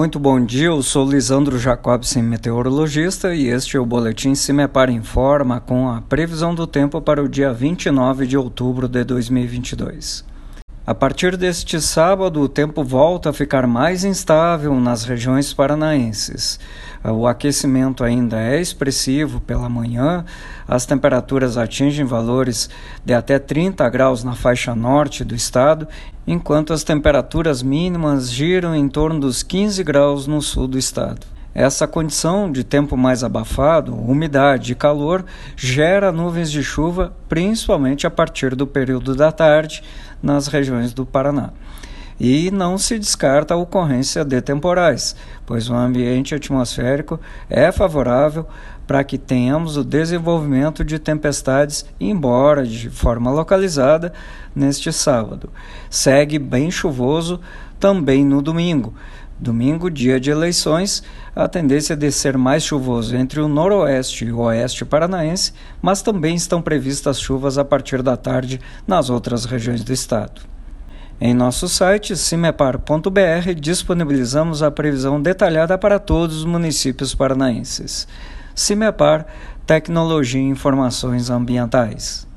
Muito bom dia, eu sou Lisandro Jacobsen, meteorologista, e este é o Boletim Cimepar Informa com a previsão do tempo para o dia 29 de outubro de 2022. A partir deste sábado, o tempo volta a ficar mais instável nas regiões paranaenses. O aquecimento ainda é expressivo pela manhã, as temperaturas atingem valores de até 30 graus na faixa norte do estado, enquanto as temperaturas mínimas giram em torno dos 15 graus no sul do estado. Essa condição de tempo mais abafado, umidade e calor gera nuvens de chuva, principalmente a partir do período da tarde, nas regiões do Paraná. E não se descarta a ocorrência de temporais, pois o ambiente atmosférico é favorável para que tenhamos o desenvolvimento de tempestades, embora de forma localizada, neste sábado. Segue bem chuvoso também no domingo. Domingo, dia de eleições, a tendência de ser mais chuvoso entre o noroeste e o oeste paranaense, mas também estão previstas chuvas a partir da tarde nas outras regiões do estado. Em nosso site cimepar.br disponibilizamos a previsão detalhada para todos os municípios paranaenses. Cimepar Tecnologia e Informações Ambientais.